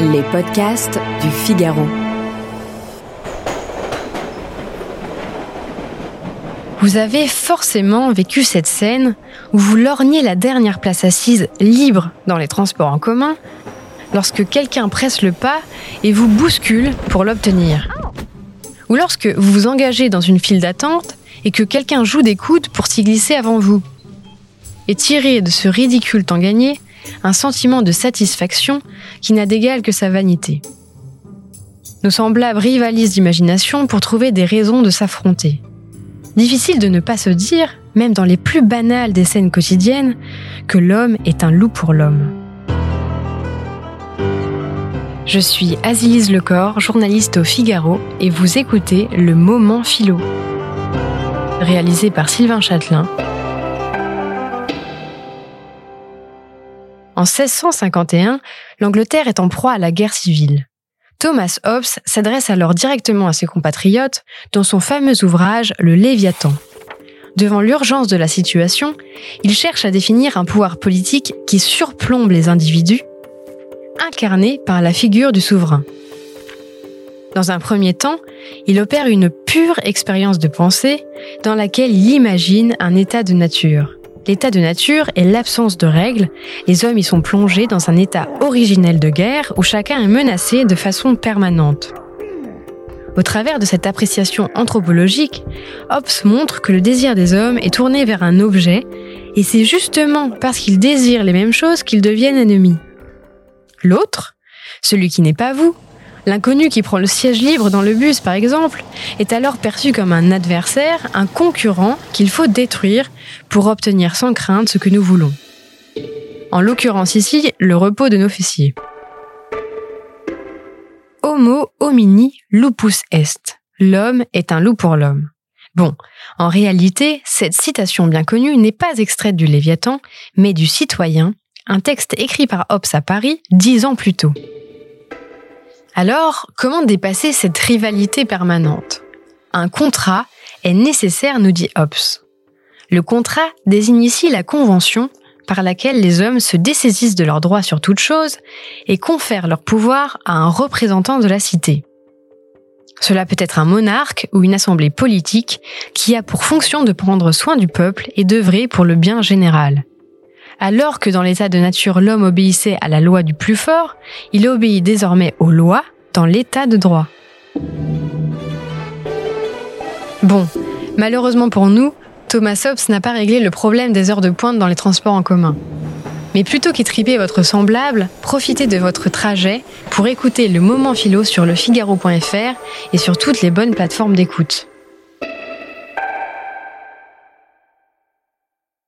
Les podcasts du Figaro. Vous avez forcément vécu cette scène où vous lorgnez la dernière place assise libre dans les transports en commun lorsque quelqu'un presse le pas et vous bouscule pour l'obtenir. Ou lorsque vous vous engagez dans une file d'attente et que quelqu'un joue des coudes pour s'y glisser avant vous. Et tirer de ce ridicule temps gagné un sentiment de satisfaction qui n'a d'égal que sa vanité. Nos semblables rivalisent d'imagination pour trouver des raisons de s'affronter. Difficile de ne pas se dire, même dans les plus banales des scènes quotidiennes, que l'homme est un loup pour l'homme. Je suis Azilise Lecor, journaliste au Figaro, et vous écoutez Le Moment Philo. Réalisé par Sylvain Châtelain En 1651, l'Angleterre est en proie à la guerre civile. Thomas Hobbes s'adresse alors directement à ses compatriotes dans son fameux ouvrage Le Léviathan. Devant l'urgence de la situation, il cherche à définir un pouvoir politique qui surplombe les individus, incarné par la figure du souverain. Dans un premier temps, il opère une pure expérience de pensée dans laquelle il imagine un état de nature. L'état de nature est l'absence de règles. Les hommes y sont plongés dans un état originel de guerre où chacun est menacé de façon permanente. Au travers de cette appréciation anthropologique, Hobbes montre que le désir des hommes est tourné vers un objet, et c'est justement parce qu'ils désirent les mêmes choses qu'ils deviennent ennemis. L'autre, celui qui n'est pas vous, L'inconnu qui prend le siège libre dans le bus, par exemple, est alors perçu comme un adversaire, un concurrent qu'il faut détruire pour obtenir sans crainte ce que nous voulons. En l'occurrence ici, le repos de nos fessiers. Homo homini lupus est. L'homme est un loup pour l'homme. Bon, en réalité, cette citation bien connue n'est pas extraite du Léviathan, mais du Citoyen, un texte écrit par Hobbes à Paris dix ans plus tôt. Alors, comment dépasser cette rivalité permanente? Un contrat est nécessaire, nous dit Hobbes. Le contrat désigne ici la convention par laquelle les hommes se dessaisissent de leurs droits sur toute chose et confèrent leur pouvoir à un représentant de la cité. Cela peut être un monarque ou une assemblée politique qui a pour fonction de prendre soin du peuple et d'œuvrer pour le bien général. Alors que dans l'état de nature l'homme obéissait à la loi du plus fort, il obéit désormais aux lois dans l'état de droit. Bon, malheureusement pour nous, Thomas Hobbes n'a pas réglé le problème des heures de pointe dans les transports en commun. Mais plutôt qu'étriper votre semblable, profitez de votre trajet pour écouter le moment philo sur lefigaro.fr et sur toutes les bonnes plateformes d'écoute.